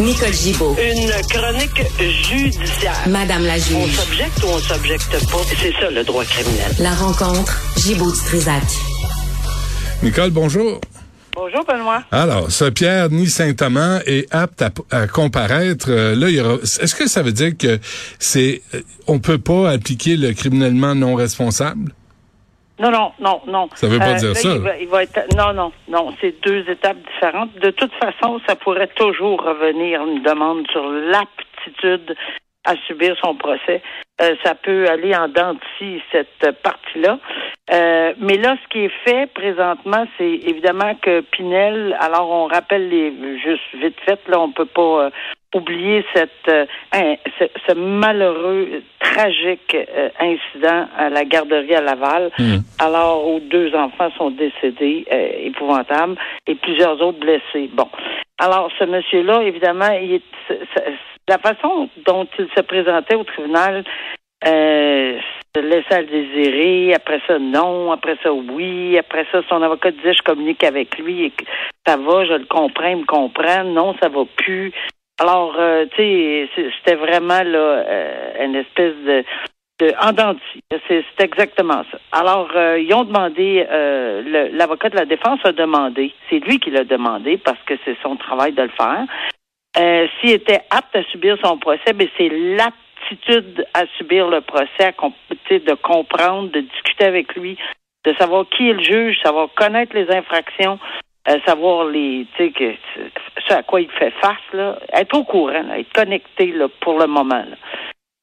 Nicole Gibaud. Une chronique judiciaire. Madame la On juge. s'objecte ou on s'objecte pas? C'est ça le droit criminel. La rencontre, Gibaud-Strisac. Nicole, bonjour. Bonjour, Benoît. Alors, ce Pierre Ni Saint-Amand est apte à, à comparaître. Euh, là, il y aura. Est-ce que ça veut dire que c'est euh, on peut pas appliquer le criminellement non responsable? Non, non, non, non. Ça veut pas dire là, ça. Il va, il va être, non, non, non. C'est deux étapes différentes. De toute façon, ça pourrait toujours revenir une demande sur l'aptitude à subir son procès. Euh, ça peut aller en dents de scie, cette partie-là. Euh, mais là, ce qui est fait présentement, c'est évidemment que Pinel, alors on rappelle les juste vite fait, là, on peut pas euh, oublier cette euh, ce, ce malheureux, tragique euh, incident à la garderie à Laval, Hmm. alors où deux enfants sont décédés, euh, épouvantables, et plusieurs autres blessés. Bon. Alors, ce monsieur-là, évidemment, il est, la façon dont il se présentait au tribunal, euh, se laissait à le désirer, après ça, non, après ça, oui, après ça, son avocat disait, je communique avec lui, et que ça va, je le comprends, il me comprend, non, ça va plus. Alors, euh, tu sais, c'était vraiment, là, euh, une espèce de, de en dents de scie. C'est exactement ça. Alors, euh, ils ont demandé, euh, l'avocat de la défense a demandé, c'est lui qui l'a demandé parce que c'est son travail de le faire, euh, s'il était apte à subir son procès, mais c'est l'aptitude à subir le procès, à de comprendre, de discuter avec lui, de savoir qui est le juge, savoir connaître les infractions, euh, savoir les, tu sais, que ce à quoi il fait face, là, être au courant, là, être connecté là, pour le moment. là.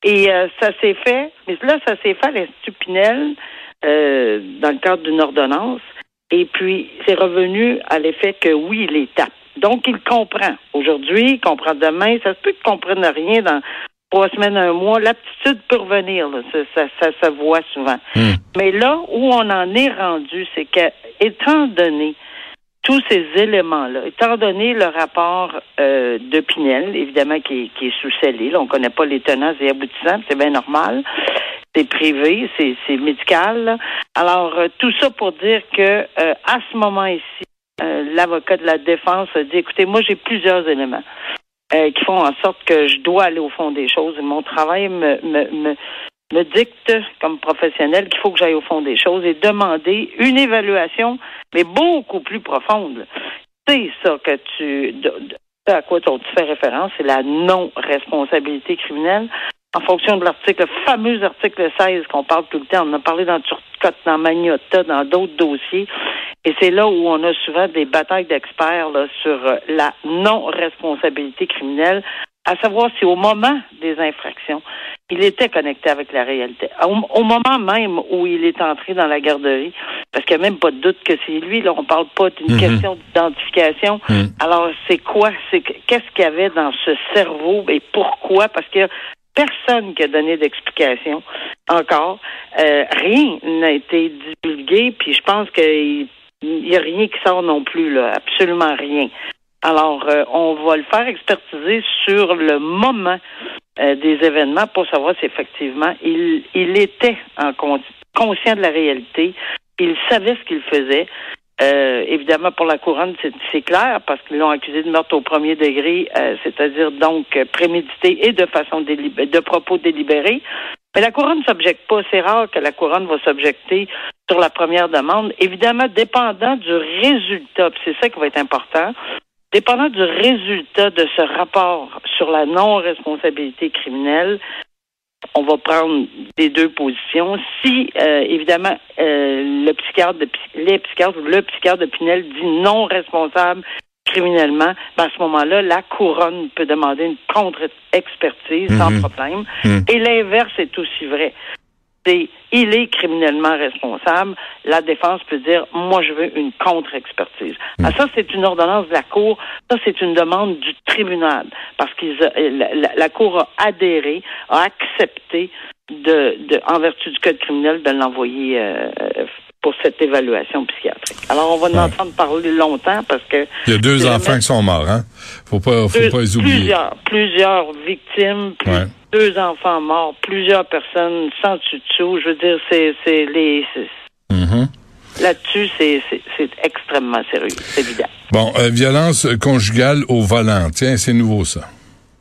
Et euh, ça s'est fait, mais là, ça s'est fait à l'Institut Pinel euh, dans le cadre d'une ordonnance. Et puis, c'est revenu à l'effet que oui, il est apte. Donc, il comprend. Aujourd'hui, il comprend demain. Ça se peut qu'il ne comprenne rien dans trois semaines, un mois. L'aptitude peut revenir. là. Ça, ça, ça se voit souvent. Hmm. Mais là où on en est rendu, c'est que, étant donné tous ces éléments-là, étant donné le rapport euh, de Pinel, évidemment, qui est, qui est sous scellé, là, on ne connaît pas les tenants et aboutissants, c'est bien normal. C'est privé, c'est, c'est médical. là. Alors, euh, tout ça pour dire que euh, à ce moment ici, euh, l'avocat de la défense a dit, écoutez, moi j'ai plusieurs éléments euh, qui font en sorte que je dois aller au fond des choses. Mon travail me, me, me, me dicte comme professionnel qu'il faut que j'aille au fond des choses et demander une évaluation, mais beaucoup plus profonde. C'est ça que tu à quoi tu fais référence, c'est la non-responsabilité criminelle. En fonction de l'article, le fameux article 16 qu'on parle tout le temps, on en a parlé dans Turcotte, dans Magnota, dans d'autres dossiers. Et c'est là où on a souvent des batailles d'experts sur euh, la non-responsabilité criminelle, à savoir si au moment des infractions, il était connecté avec la réalité. Au, au moment même où il est entré dans la garderie, parce qu'il n'y a même pas de doute que c'est lui, là, on parle pas d'une Mhm. question d'identification. Mhm. Alors, c'est quoi? C'est que- qu'est-ce qu'il y avait dans ce cerveau et pourquoi? Parce a personne qui a donné d'explication encore. Euh, rien n'a été divulgué, puis je pense qu'il n'y a rien qui sort non plus, là, absolument rien. Alors, euh, on va le faire expertiser sur le moment euh, des événements pour savoir si effectivement il, il était en con- conscient de la réalité, il savait ce qu'il faisait. Euh, évidemment, pour la couronne, c'est, clair parce qu'ils l'ont accusé de meurtre au premier degré, euh, c'est-à-dire donc euh, prémédité et de façon de propos délibérés. Mais la couronne ne s'objecte pas. C'est rare que la couronne va s'objecter sur la première demande. Évidemment, dépendant du résultat, c'est ça qui va être important, dépendant du résultat de ce rapport sur la non-responsabilité criminelle, on va prendre les deux positions. Si, euh, évidemment, euh, le psychiatre de, les psychiatres ou le psychiatre de Pinel dit non responsable criminellement, ben à ce moment-là, la couronne peut demander une contre-expertise sans Mhm. problème. Mhm. Et l'inverse est aussi vrai. Il est criminellement responsable. La défense peut dire moi je veux une contre-expertise. Ah, ça c'est une ordonnance de la cour. Ça c'est une demande du tribunal parce qu'ils a- la, la- la cour a adhéré, a accepté de, de en vertu du code criminel de l'envoyer euh, pour cette évaluation psychiatrique. Alors on va en entendre parler longtemps parce que Il y a deux c'est enfants qui sont morts, hein? Faut pas, faut deux- pas les oublier. Plusieurs, plusieurs victimes, plus- Ouais. deux enfants morts, plusieurs personnes sans dessus. Je veux dire, c'est, c'est les. c'est- Mhm. Là-dessus, c'est extrêmement sérieux, c'est évident. Bon, euh, violence conjugale au volant, tiens, c'est nouveau ça.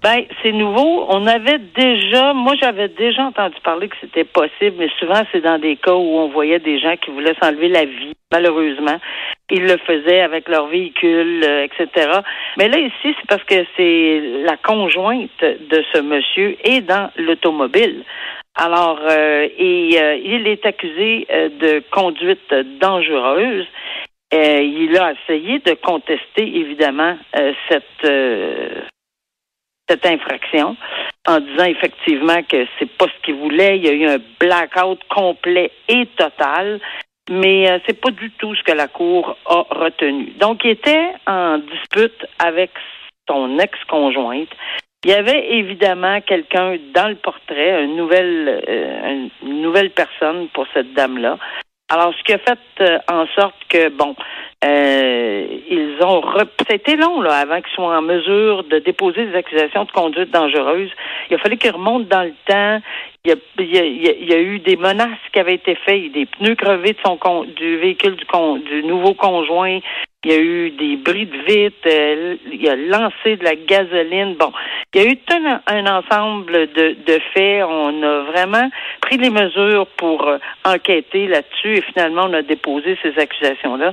Ben, c'est nouveau. On avait déjà, moi, j'avais déjà entendu parler que c'était possible, mais souvent, c'est dans des cas où on voyait des gens qui voulaient s'enlever la vie, malheureusement. Ils le faisaient avec leur véhicule, euh, etc. Mais là, ici, c'est parce que c'est la conjointe de ce monsieur est dans l'automobile. Alors, euh, et euh, il est accusé de conduite dangereuse. il a essayé de contester, évidemment, cette cette infraction en disant effectivement que c'est pas ce qu'il voulait. Il y a eu un blackout complet et total, mais euh, c'est pas du tout ce que la Cour a retenu. Donc, il était en dispute avec son ex-conjointe. Il y avait évidemment quelqu'un dans le portrait, une nouvelle, euh, une nouvelle personne pour cette dame-là. Alors, ce qui a fait euh, en sorte que, bon, euh, ils ont c'était long là avant qu'ils soient en mesure de déposer des accusations de conduite dangereuse. Il a fallu qu'ils remontent dans le temps. Il y, a, eu des menaces qui avaient été faites, des pneus crevés de son du véhicule du, con, du nouveau conjoint. Il y a eu des bris de vitre. Euh, il a lancé de la gasoline. Bon, il y a eu tout un, ensemble de, de, faits. On a vraiment pris les mesures pour euh, enquêter là-dessus et finalement on a déposé ces accusations-là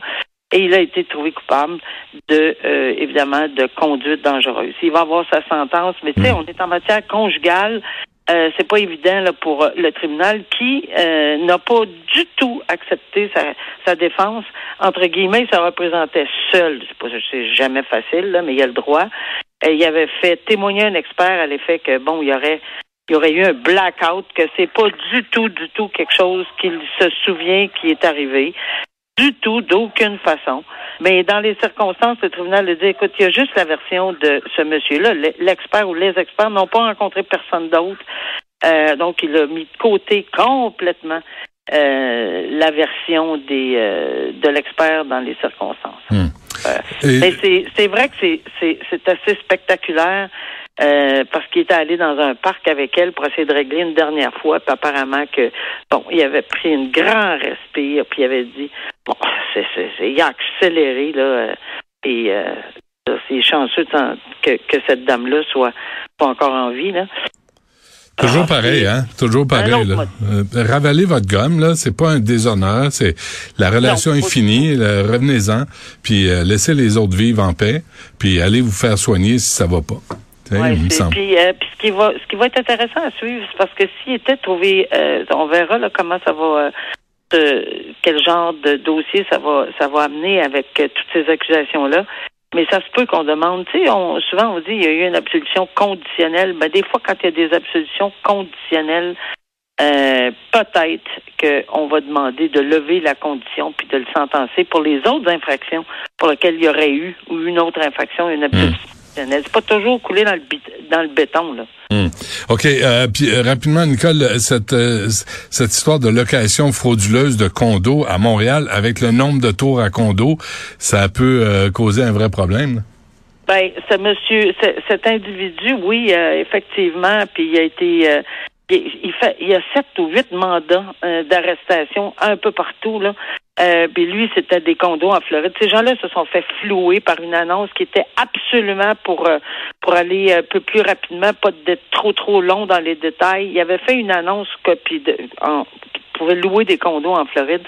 et il a été trouvé coupable de euh, évidemment de conduite dangereuse. Il va avoir sa sentence, mais tu sais, hmm. on est en matière conjugale. Euh, c'est pas évident là, pour euh, le tribunal qui euh, n'a pas accepté sa, défense. Entre guillemets, ça représentait seul. C'est jamais facile, mais il y a le droit. il avait fait témoigner un expert à l'effet que bon, il y aurait il eu un blackout, que c'est pas du tout, du tout quelque chose qu'il se souvient qui est arrivé du tout, d'aucune façon. Mais dans les circonstances, le tribunal a dit, écoute, il y a juste la version de ce monsieur-là. L'expert ou les experts n'ont pas rencontré personne d'autre. Euh, donc, il a mis de côté complètement euh, la version des euh, de l'expert dans les circonstances. Hmm. Mais c'est vrai que c'est assez spectaculaire. Euh, parce qu'il était allé dans un parc avec elle pour essayer de régler une dernière fois, puis apparemment que bon, il avait pris un grand respect, puis il avait dit bon, c'est, c'est, il a accéléré là, euh, et euh, c'est chanceux que, que cette dame-là soit pas encore en vie là. Toujours ah, pareil, hein? Toujours pareil. Là. Euh, ravalez votre gomme, là, c'est pas un déshonneur, c'est la relation est finie, revenez-en, puis laissez les autres vivre en paix, puis allez vous faire soigner si ça va pas. Ouais, puis, euh, puis ce qui va ce qui va être intéressant à suivre, c'est parce que s'il était trouvé, euh, on verra là comment ça va, euh, quel genre de dossier ça va ça va amener avec toutes ces accusations là. Mais ça se peut qu'on demande, tu sais, on, souvent on dit il y a eu une absolution conditionnelle. Ben des fois quand il y a des absolutions conditionnelles, peut-être qu'on va demander de lever la condition puis de le sentencer pour les autres infractions pour lesquelles il y aurait eu ou une autre infraction, une absolution. Hmm. C'est pas toujours coulé dans le, dans le béton, là. Hmm. OK. Euh, puis euh, rapidement, Nicole, cette, euh, cette histoire de location frauduleuse de condos à Montréal, avec le nombre de tours à condos, ça peut causer un vrai problème. Ben, ce monsieur, cet individu, oui, effectivement, puis il a été il, fait, il y a sept ou huit mandats d'arrestation un peu partout là. Euh, puis lui, c'était des condos en Floride. Ces gens-là se sont fait flouer par une annonce qui était absolument pour euh, pour aller un peu plus rapidement, pas d'être trop trop long dans les détails. Il avait fait une annonce copie de, en, qui pouvait louer des condos en Floride.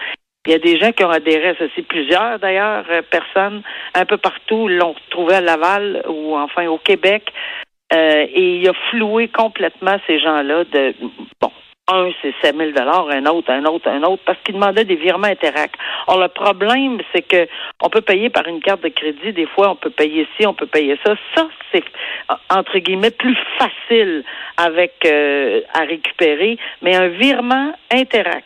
Il y a des gens qui ont adhéré à ceci, plusieurs d'ailleurs, euh, personnes un peu partout l'ont retrouvé à Laval ou enfin au Québec. et il a floué complètement ces gens-là de bon un, c'est 7 000 un autre, un autre, un autre, parce qu'ils demandaient des virements Interac. Or, le problème, c'est que on peut payer par une carte de crédit. Des fois, on peut payer ci, on peut payer ça. Ça, c'est, entre guillemets, plus facile avec euh, à récupérer. Mais un virement Interac,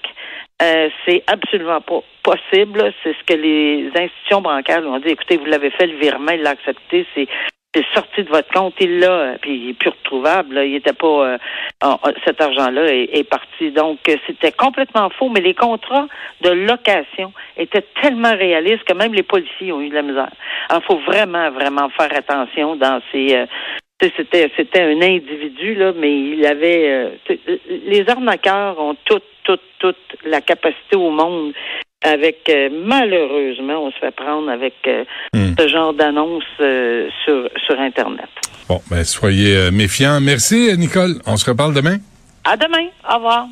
euh, c'est absolument pas possible. C'est ce que les institutions bancaires ont dit. Écoutez, vous l'avez fait, le virement, il l'a accepté. C'est c'est sorti de votre compte, il l'a, puis il est plus retrouvable. Il était pas euh, cet argent-là est, parti. Donc c'était complètement faux, mais les contrats de location étaient tellement réalistes que même les policiers ont eu de la misère. Il faut vraiment, vraiment faire attention dans ces euh, c'était c'était un individu là, mais il avait euh, les arnaqueurs ont toute toute toute la capacité au monde avec malheureusement, on se fait prendre avec hmm. ce genre d'annonces sur, sur Internet. Bon, ben soyez méfiants. Merci, Nicole. On se reparle demain. À demain. Au revoir.